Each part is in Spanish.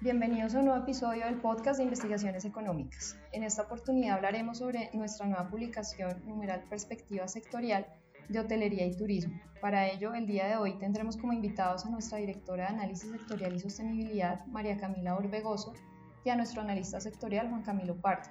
Bienvenidos a un nuevo episodio del podcast de investigaciones económicas. En esta oportunidad hablaremos sobre nuestra nueva publicación numeral Perspectiva Sectorial de Hotelería y Turismo. Para ello, el día de hoy tendremos como invitados a nuestra directora de Análisis Sectorial y Sostenibilidad, María Camila Orbegoso, y a nuestro analista sectorial, Juan Camilo Pardo,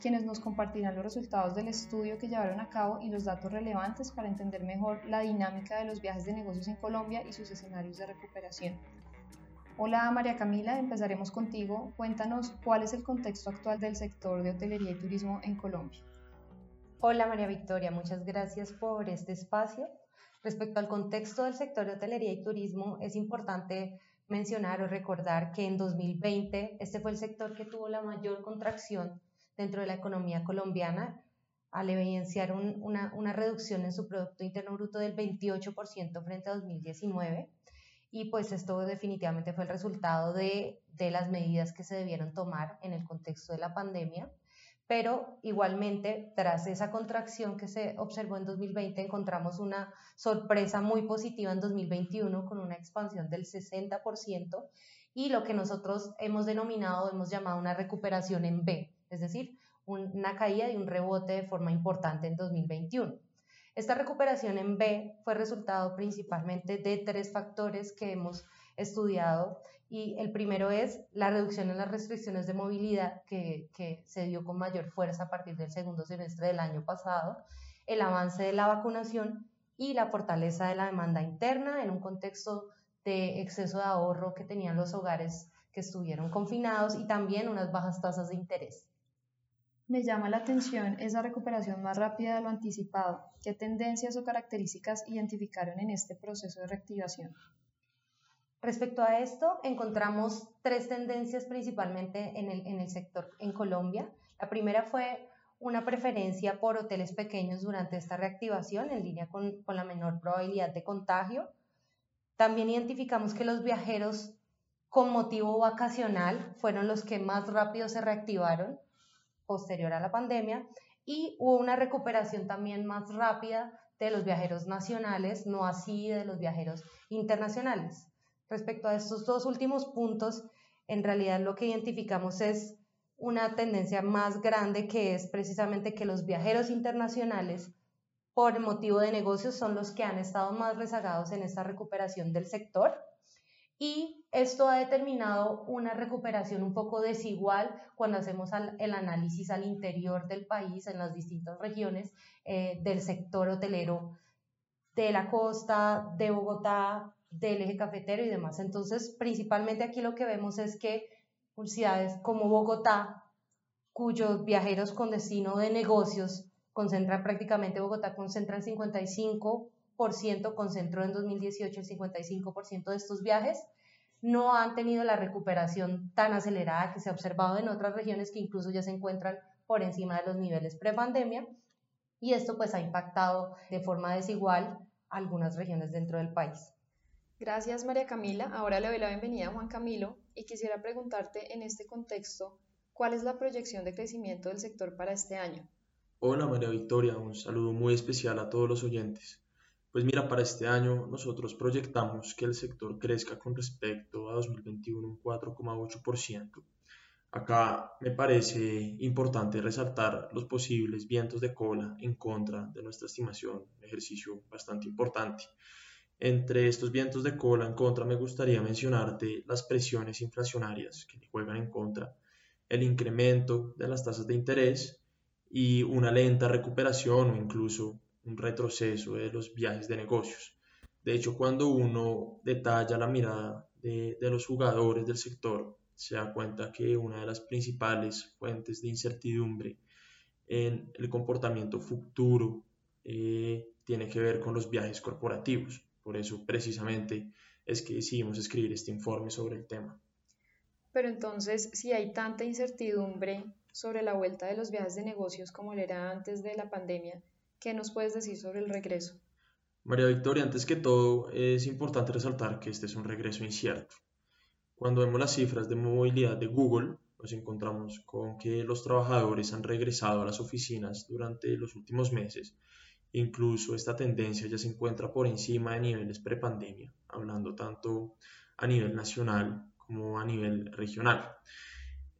quienes nos compartirán los resultados del estudio que llevaron a cabo y los datos relevantes para entender mejor la dinámica de los viajes de negocios en Colombia y sus escenarios de recuperación. Hola María Camila, empezaremos contigo. Cuéntanos cuál es el contexto actual del sector de hotelería y turismo en Colombia. Hola María Victoria, muchas gracias por este espacio. Respecto al contexto del sector de hotelería y turismo, es importante mencionar o recordar que en 2020 este fue el sector que tuvo la mayor contracción dentro de la economía colombiana al evidenciar una, reducción en su Producto Interno Bruto del 28% frente a 2019 y pues esto definitivamente fue el resultado de, de las medidas que se debieron tomar en el contexto de la pandemia pero igualmente tras esa contracción que se observó en 2020 encontramos una sorpresa muy positiva en 2021 con una expansión del 60% y lo que nosotros hemos denominado, hemos llamado una recuperación en B, es decir, una caída y un rebote de forma importante en 2021. Esta recuperación en B fue resultado principalmente de tres factores que hemos estudiado y el primero es la reducción en las restricciones de movilidad que, que se dio con mayor fuerza a partir del segundo semestre del año pasado, el avance de la vacunación y la fortaleza de la demanda interna en un contexto de exceso de ahorro que tenían los hogares que estuvieron confinados y también unas bajas tasas de interés. Me llama la atención esa recuperación más rápida de lo anticipado. ¿Qué tendencias o características identificaron en este proceso de reactivación? Respecto a esto, encontramos tres tendencias principalmente en el, sector en Colombia. La primera fue una preferencia por hoteles pequeños durante esta reactivación, en línea con, con la menor probabilidad de contagio. También identificamos que los viajeros con motivo vacacional fueron los que más rápido se reactivaron posterior a la pandemia y hubo una recuperación también más rápida de los viajeros nacionales, no así de los viajeros internacionales. Respecto a estos dos últimos puntos, en realidad lo que identificamos es una tendencia más grande que es precisamente que los viajeros internacionales por motivo de negocios son los que han estado más rezagados en esta recuperación del sector y esto ha determinado una recuperación un poco desigual cuando hacemos el análisis al interior del país, en las distintas regiones eh, del sector hotelero de la costa, de Bogotá, del eje cafetero y demás. Entonces, principalmente aquí lo que vemos es que ciudades como Bogotá, cuyos viajeros con destino de negocios concentran prácticamente, Bogotá concentra el 55 concentró en 2018 el 55% de estos viajes, no han tenido la recuperación tan acelerada que se ha observado en otras regiones que incluso ya se encuentran por encima de los niveles prepandemia y esto pues ha impactado de forma desigual algunas regiones dentro del país. Gracias María Camila. Ahora le doy la bienvenida a Juan Camilo y quisiera preguntarte en este contexto, ¿cuál es la proyección de crecimiento del sector para este año? Hola María Victoria, un saludo muy especial a todos los oyentes. Pues mira, para este año nosotros proyectamos que el sector crezca con respecto a 2021 un 4,8%. Acá me parece importante resaltar los posibles vientos de cola en contra de nuestra estimación, un ejercicio bastante importante. Entre estos vientos de cola en contra me gustaría mencionarte las presiones inflacionarias que juegan en contra, el incremento de las tasas de interés y una lenta recuperación o incluso un retroceso de los viajes de negocios. De hecho, cuando uno detalla la mirada de, los jugadores del sector, se da cuenta que una de las principales fuentes de incertidumbre en el comportamiento futuro eh, tiene que ver con los viajes corporativos. Por eso, precisamente, es que decidimos escribir este informe sobre el tema. Pero entonces, si hay tanta incertidumbre sobre la vuelta de los viajes de negocios como lo era antes de la pandemia, ¿Qué nos puedes decir sobre el regreso? María Victoria, antes que todo, es importante resaltar que este es un regreso incierto. Cuando vemos las cifras de movilidad de Google, nos encontramos con que los trabajadores han regresado a las oficinas durante los últimos meses. Incluso esta tendencia ya se encuentra por encima de niveles prepandemia, hablando tanto a nivel nacional como a nivel regional.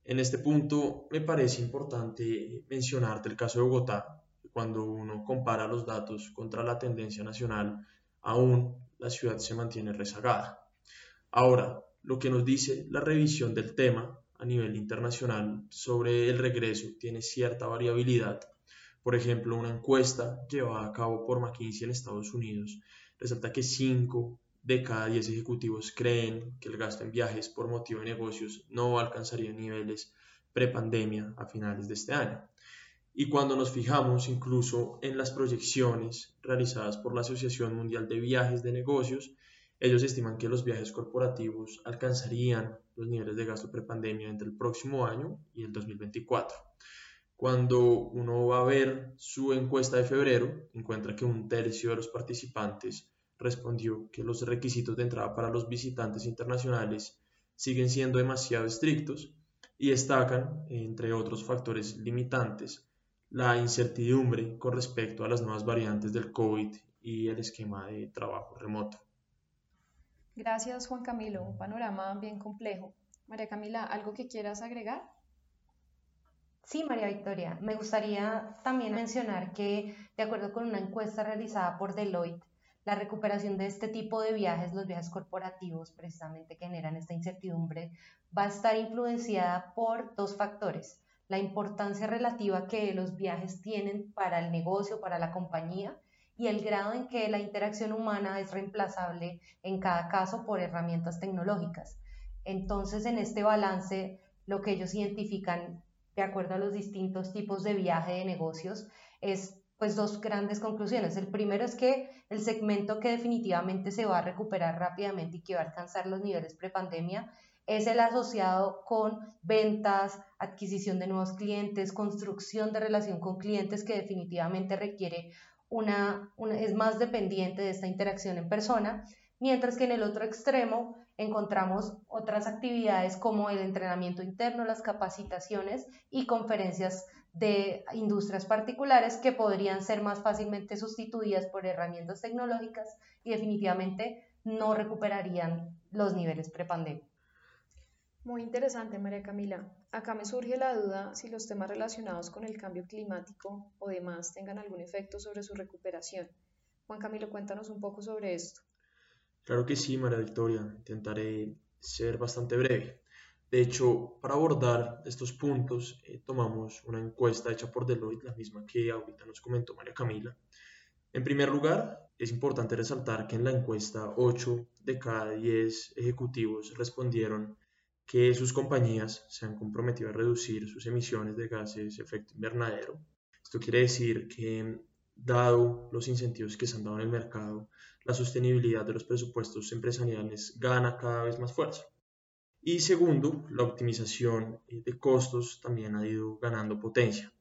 En este punto me parece importante mencionarte el caso de Bogotá, cuando uno compara los datos contra la tendencia nacional, aún la ciudad se mantiene rezagada. Ahora, lo que nos dice la revisión del tema a nivel internacional sobre el regreso tiene cierta variabilidad. Por ejemplo, una encuesta llevada a cabo por McKinsey en Estados Unidos resalta que 5 de cada 10 ejecutivos creen que el gasto en viajes por motivo de negocios no alcanzaría niveles prepandemia a finales de este año. Y cuando nos fijamos incluso en las proyecciones realizadas por la Asociación Mundial de Viajes de Negocios, ellos estiman que los viajes corporativos alcanzarían los niveles de gasto prepandemia entre el próximo año y el 2024. Cuando uno va a ver su encuesta de febrero, encuentra que un tercio de los participantes respondió que los requisitos de entrada para los visitantes internacionales siguen siendo demasiado estrictos y destacan, entre otros factores limitantes, la incertidumbre con respecto a las nuevas variantes del COVID y el esquema de trabajo remoto. Gracias Juan Camilo, un panorama bien complejo. María Camila, ¿algo que quieras agregar? Sí, María Victoria, me gustaría también mencionar que, de acuerdo con una encuesta realizada por Deloitte, la recuperación de este tipo de viajes, los viajes corporativos precisamente que generan esta incertidumbre, va a estar influenciada por dos factores. La importancia relativa que los viajes tienen para el negocio, para la compañía, y el grado en que la interacción humana es reemplazable en cada caso por herramientas tecnológicas. Entonces, en este balance, lo que ellos identifican de acuerdo a los distintos tipos de viaje de negocios, es pues dos grandes conclusiones. El primero es que el segmento que definitivamente se va a recuperar rápidamente y que va a alcanzar los niveles prepandemia es el asociado con ventas, adquisición de nuevos clientes, construcción de relación con clientes que definitivamente requiere una, es más dependiente de esta interacción en persona, mientras que en el otro extremo encontramos otras actividades como el entrenamiento interno, las capacitaciones y conferencias de industrias particulares que podrían ser más fácilmente sustituidas por herramientas tecnológicas y definitivamente no recuperarían los niveles prepandemia. Muy interesante, María Camila. Acá me surge la duda si los temas relacionados con el cambio climático o demás tengan algún efecto sobre su recuperación. Juan Camilo, cuéntanos un poco sobre esto. Claro que sí, María Victoria. Intentaré ser bastante breve. De hecho, para abordar estos puntos, eh, tomamos una encuesta hecha por Deloitte, la misma que ahorita nos comentó María Camila. En primer lugar, es importante resaltar que en la encuesta 8 de cada 10 ejecutivos respondieron que sus compañías se han comprometido a reducir sus emisiones de gases de efecto invernadero. Esto quiere decir que, dado los incentivos que se han dado en el mercado, la sostenibilidad de los presupuestos empresariales gana cada vez más fuerza. Y segundo, la optimización de costos también ha ido ganando potencia.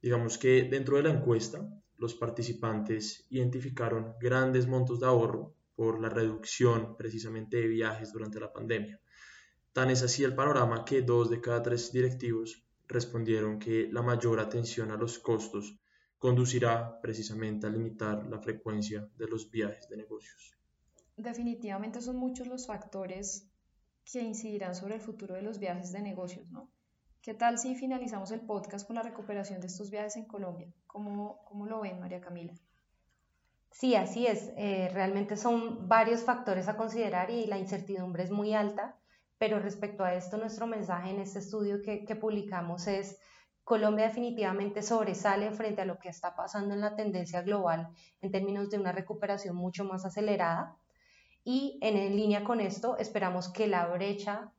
Digamos que dentro de la encuesta, los participantes identificaron grandes montos de ahorro por la reducción precisamente de viajes durante la pandemia. Tan es así el panorama que dos de cada tres directivos respondieron que la mayor atención a los costos conducirá precisamente a limitar la frecuencia de los viajes de negocios. Definitivamente son muchos los factores que incidirán sobre el futuro de los viajes de negocios, ¿no? ¿Qué tal si finalizamos el podcast con la recuperación de estos viajes en Colombia? ¿Cómo, cómo lo ven, María Camila? Sí, así es. Eh, realmente son varios factores a considerar y la incertidumbre es muy alta, pero respecto a esto, nuestro mensaje en este estudio que, publicamos es Colombia definitivamente sobresale frente a lo que está pasando en la tendencia global en términos de una recuperación mucho más acelerada. Y en, línea con esto, esperamos que la brecha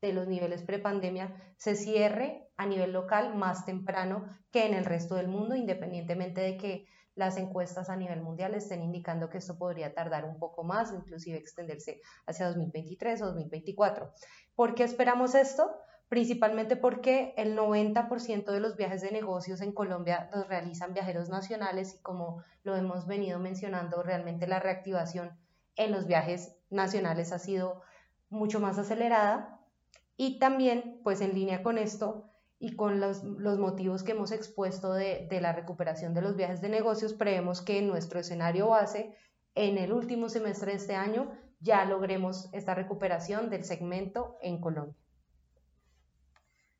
de los niveles prepandemia se cierre a nivel local más temprano que en el resto del mundo, independientemente de que las encuestas a nivel mundial estén indicando que esto podría tardar un poco más, inclusive extenderse hacia 2023 o 2024. ¿Por qué esperamos esto? principalmente porque el 90% de los viajes de negocios en Colombia los realizan viajeros nacionales y como lo hemos venido mencionando, realmente la reactivación en los viajes nacionales ha sido mucho más acelerada y también pues en línea con esto y con los, motivos que hemos expuesto de, de la recuperación de los viajes de negocios, creemos que nuestro escenario base en el último semestre de este año ya logremos esta recuperación del segmento en Colombia.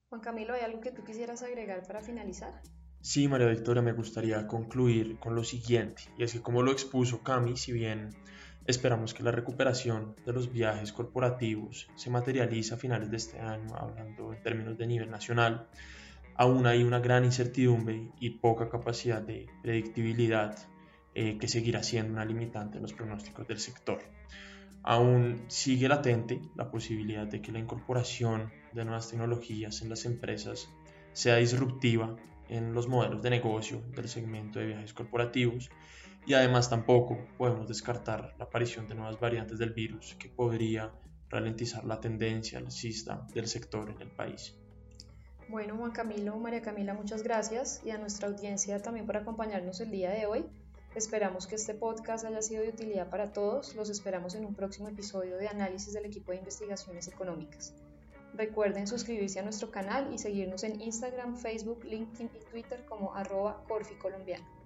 Juan Camilo, ¿hay algo que tú quisieras agregar para finalizar? Sí, María Victoria, me gustaría concluir con lo siguiente, y es que como lo expuso Cami, si bien esperamos que la recuperación de los viajes corporativos se materialice a finales de este año, hablando en términos de nivel nacional, aún hay una gran incertidumbre y poca capacidad de predictibilidad eh, que seguirá siendo una limitante en los pronósticos del sector. Aún sigue latente la posibilidad de que la incorporación de nuevas tecnologías en las empresas sea disruptiva en los modelos de negocio del segmento de viajes corporativos y además tampoco podemos descartar la aparición de nuevas variantes del virus que podría ralentizar la tendencia alcista del sector en el país. Bueno, Juan Camilo, María Camila, muchas gracias y a nuestra audiencia también por acompañarnos el día de hoy. Esperamos que este podcast haya sido de utilidad para todos. Los esperamos en un próximo episodio de análisis del equipo de investigaciones económicas. Recuerden suscribirse a nuestro canal y seguirnos en Instagram, Facebook, LinkedIn y Twitter como arroba Corfi Colombiano.